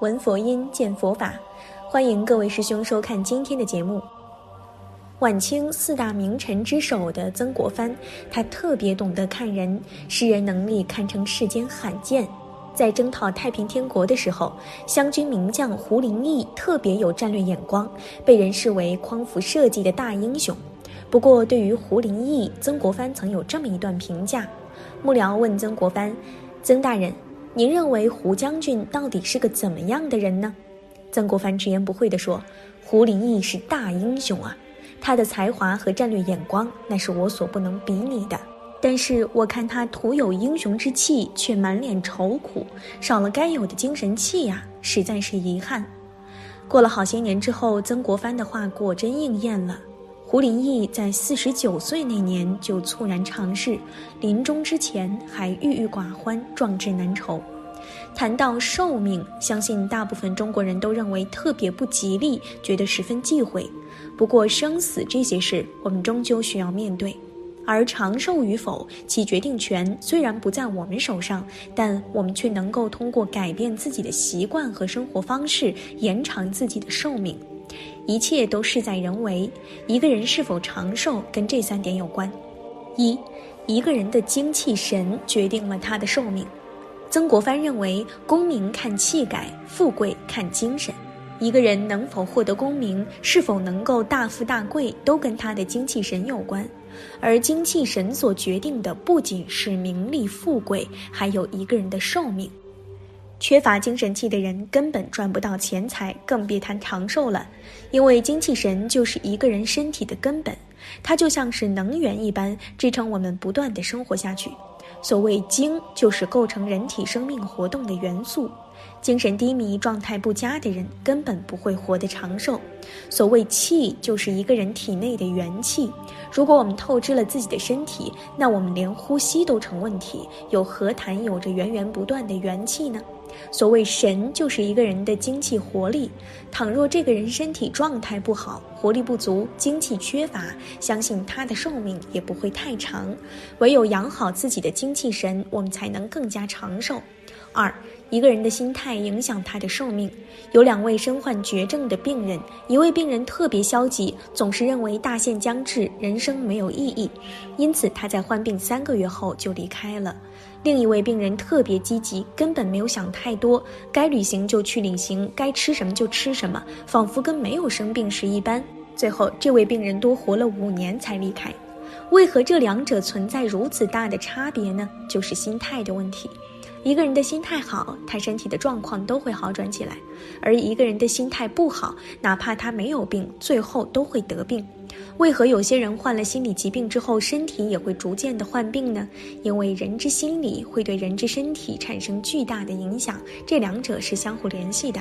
闻佛音，见佛法。欢迎各位师兄收看今天的节目。晚清四大名臣之首的曾国藩，他特别懂得看人，识人能力堪称世间罕见。在征讨太平天国的时候，湘军名将胡林翼特别有战略眼光，被人视为匡扶社稷的大英雄。不过，对于胡林翼，曾国藩曾有这么一段评价：幕僚问曾国藩，曾大人。您认为胡将军到底是个怎么样的人呢？曾国藩直言不讳地说：“胡林翼是大英雄啊，他的才华和战略眼光那是我所不能比拟的。但是我看他徒有英雄之气，却满脸愁苦，少了该有的精神气呀，实在是遗憾。”过了好些年之后，曾国藩的话果真应验了。胡林翼在四十九岁那年就猝然长逝，临终之前还郁郁寡欢，壮志难酬。谈到寿命，相信大部分中国人都认为特别不吉利，觉得十分忌讳。不过生死这些事，我们终究需要面对。而长寿与否，其决定权虽然不在我们手上，但我们却能够通过改变自己的习惯和生活方式，延长自己的寿命。一切都事在人为，一个人是否长寿跟这三点有关：一，一个人的精气神决定了他的寿命。曾国藩认为，功名看气概，富贵看精神。一个人能否获得功名，是否能够大富大贵，都跟他的精气神有关。而精气神所决定的，不仅是名利富贵，还有一个人的寿命。缺乏精神气的人根本赚不到钱财，更别谈长寿了。因为精气神就是一个人身体的根本，它就像是能源一般，支撑我们不断的生活下去。所谓精，就是构成人体生命活动的元素。精神低迷、状态不佳的人根本不会活得长寿。所谓气，就是一个人体内的元气。如果我们透支了自己的身体，那我们连呼吸都成问题，又何谈有着源源不断的元气呢？所谓神，就是一个人的精气活力。倘若这个人身体状态不好，活力不足，精气缺乏，相信他的寿命也不会太长。唯有养好自己的精气神，我们才能更加长寿。二，一个人的心态影响他的寿命。有两位身患绝症的病人，一位病人特别消极，总是认为大限将至，人生没有意义，因此他在患病三个月后就离开了。另一位病人特别积极，根本没有想太多，该旅行就去旅行，该吃什么就吃什么，仿佛跟没有生病时一般。最后，这位病人多活了五年才离开。为何这两者存在如此大的差别呢？就是心态的问题。一个人的心态好，他身体的状况都会好转起来；而一个人的心态不好，哪怕他没有病，最后都会得病。为何有些人患了心理疾病之后，身体也会逐渐的患病呢？因为人之心理会对人之身体产生巨大的影响，这两者是相互联系的。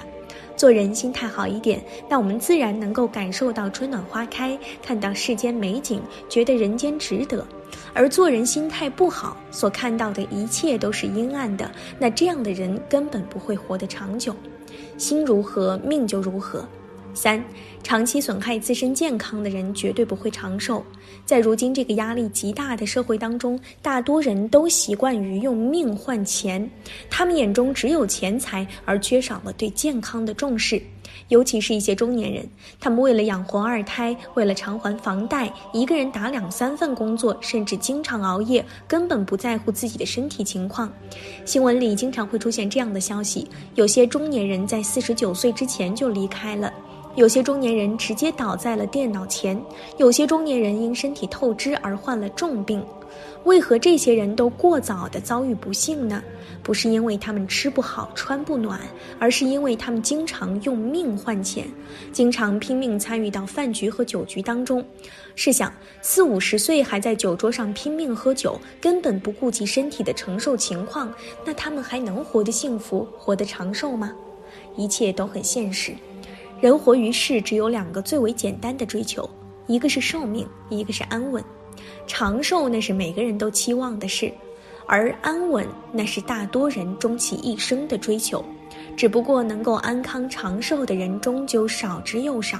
做人心态好一点，那我们自然能够感受到春暖花开，看到世间美景，觉得人间值得。而做人心态不好，所看到的一切都是阴暗的，那这样的人根本不会活得长久。心如何，命就如何。三，长期损害自身健康的人绝对不会长寿。在如今这个压力极大的社会当中，大多人都习惯于用命换钱，他们眼中只有钱财，而缺少了对健康的重视。尤其是一些中年人，他们为了养活二胎，为了偿还房贷，一个人打两三份工作，甚至经常熬夜，根本不在乎自己的身体情况。新闻里经常会出现这样的消息：有些中年人在四十九岁之前就离开了。有些中年人直接倒在了电脑前，有些中年人因身体透支而患了重病。为何这些人都过早的遭遇不幸呢？不是因为他们吃不好穿不暖，而是因为他们经常用命换钱，经常拼命参与到饭局和酒局当中。试想，四五十岁还在酒桌上拼命喝酒，根本不顾及身体的承受情况，那他们还能活得幸福、活得长寿吗？一切都很现实。人活于世，只有两个最为简单的追求，一个是寿命，一个是安稳。长寿那是每个人都期望的事，而安稳那是大多人终其一生的追求。只不过能够安康长寿的人终究少之又少。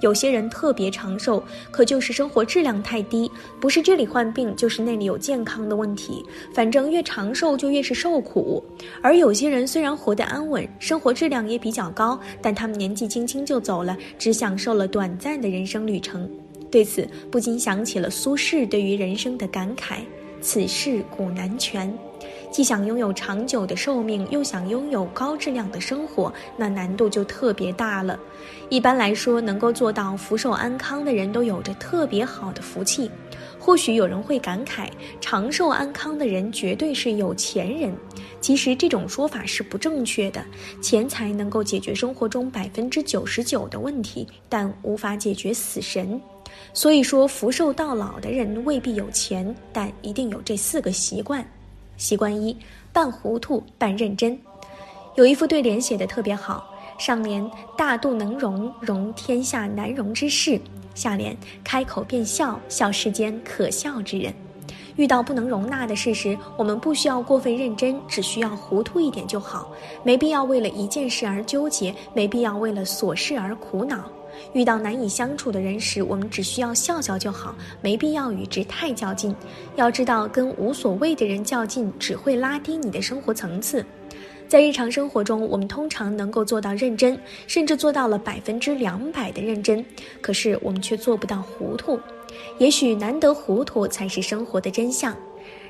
有些人特别长寿，可就是生活质量太低，不是这里患病，就是那里有健康的问题。反正越长寿就越是受苦。而有些人虽然活得安稳，生活质量也比较高，但他们年纪轻轻就走了，只享受了短暂的人生旅程。对此，不禁想起了苏轼对于人生的感慨：“此事古难全。”既想拥有长久的寿命，又想拥有高质量的生活，那难度就特别大了。一般来说，能够做到福寿安康的人都有着特别好的福气。或许有人会感慨，长寿安康的人绝对是有钱人。其实这种说法是不正确的。钱财能够解决生活中百分之九十九的问题，但无法解决死神。所以说，福寿到老的人未必有钱，但一定有这四个习惯。习惯一：半糊涂半认真。有一副对联写的特别好，上联“大度能容，容天下难容之事”，下联“开口便笑，笑世间可笑之人”。遇到不能容纳的事时，我们不需要过分认真，只需要糊涂一点就好，没必要为了一件事而纠结，没必要为了琐事而苦恼。遇到难以相处的人时，我们只需要笑笑就好，没必要与之太较劲。要知道，跟无所谓的人较劲，只会拉低你的生活层次。在日常生活中，我们通常能够做到认真，甚至做到了百分之两百的认真，可是我们却做不到糊涂。也许难得糊涂才是生活的真相。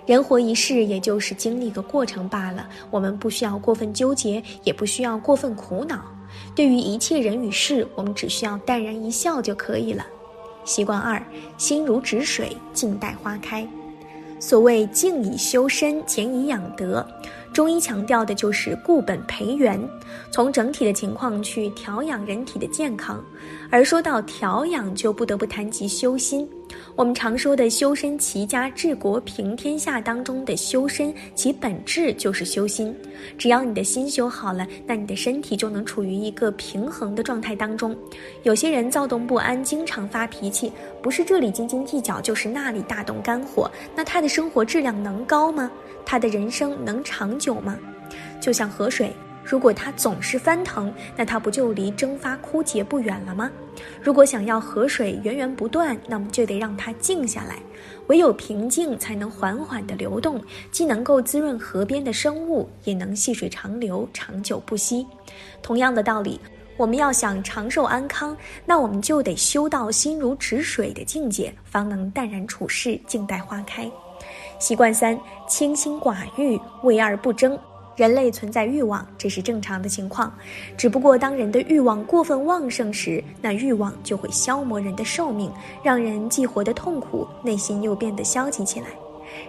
人活一世，也就是经历个过程罢了。我们不需要过分纠结，也不需要过分苦恼。对于一切人与事，我们只需要淡然一笑就可以了。习惯二：心如止水，静待花开。所谓静以修身，潜以养德。中医强调的就是固本培元，从整体的情况去调养人体的健康。而说到调养，就不得不谈及修心。我们常说的修身齐家治国平天下当中的修身，其本质就是修心。只要你的心修好了，那你的身体就能处于一个平衡的状态当中。有些人躁动不安，经常发脾气，不是这里斤斤计较，就是那里大动肝火，那他的生活质量能高吗？他的人生能长久吗？就像河水。如果它总是翻腾，那它不就离蒸发枯竭不远了吗？如果想要河水源源不断，那么就得让它静下来。唯有平静，才能缓缓地流动，既能够滋润河边的生物，也能细水长流，长久不息。同样的道理，我们要想长寿安康，那我们就得修到心如止水的境界，方能淡然处世，静待花开。习惯三：清心寡欲，为而不争。人类存在欲望，这是正常的情况。只不过当人的欲望过分旺盛时，那欲望就会消磨人的寿命，让人既活得痛苦，内心又变得消极起来。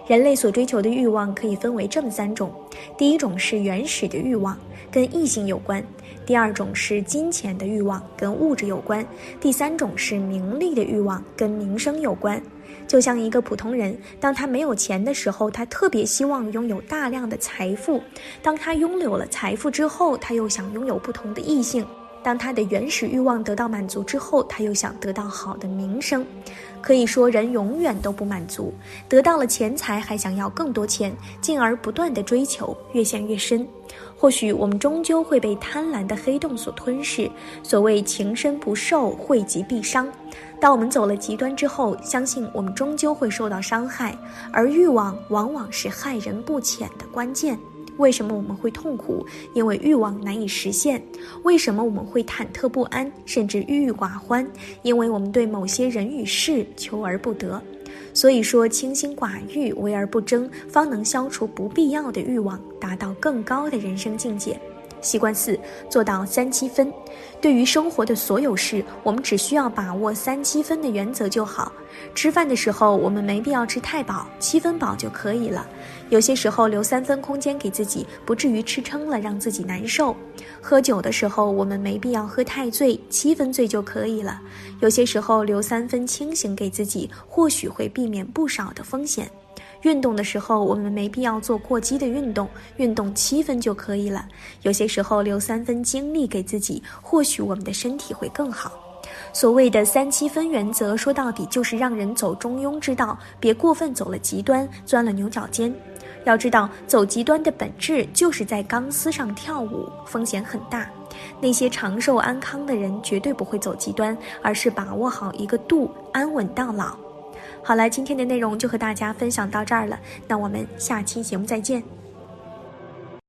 人类所追求的欲望可以分为这么三种：第一种是原始的欲望，跟异性有关；第二种是金钱的欲望，跟物质有关；第三种是名利的欲望，跟名声有关。就像一个普通人，当他没有钱的时候，他特别希望拥有大量的财富；当他拥有了财富之后，他又想拥有不同的异性；当他的原始欲望得到满足之后，他又想得到好的名声。可以说，人永远都不满足，得到了钱财还想要更多钱，进而不断的追求，越陷越深。或许我们终究会被贪婪的黑洞所吞噬。所谓情深不寿，惠及必伤。当我们走了极端之后，相信我们终究会受到伤害，而欲望往往是害人不浅的关键。为什么我们会痛苦？因为欲望难以实现。为什么我们会忐忑不安，甚至郁郁寡欢？因为我们对某些人与事求而不得。所以说，清心寡欲，为而不争，方能消除不必要的欲望，达到更高的人生境界。习惯四，做到三七分。对于生活的所有事，我们只需要把握三七分的原则就好。吃饭的时候，我们没必要吃太饱，七分饱就可以了。有些时候留三分空间给自己，不至于吃撑了让自己难受。喝酒的时候，我们没必要喝太醉，七分醉就可以了。有些时候留三分清醒给自己，或许会避免不少的风险。运动的时候，我们没必要做过激的运动，运动七分就可以了。有些时候留三分精力给自己，或许我们的身体会更好。所谓的三七分原则，说到底就是让人走中庸之道，别过分走了极端，钻了牛角尖。要知道，走极端的本质就是在钢丝上跳舞，风险很大。那些长寿安康的人绝对不会走极端，而是把握好一个度，安稳到老。好了，今天的内容就和大家分享到这儿了，那我们下期节目再见。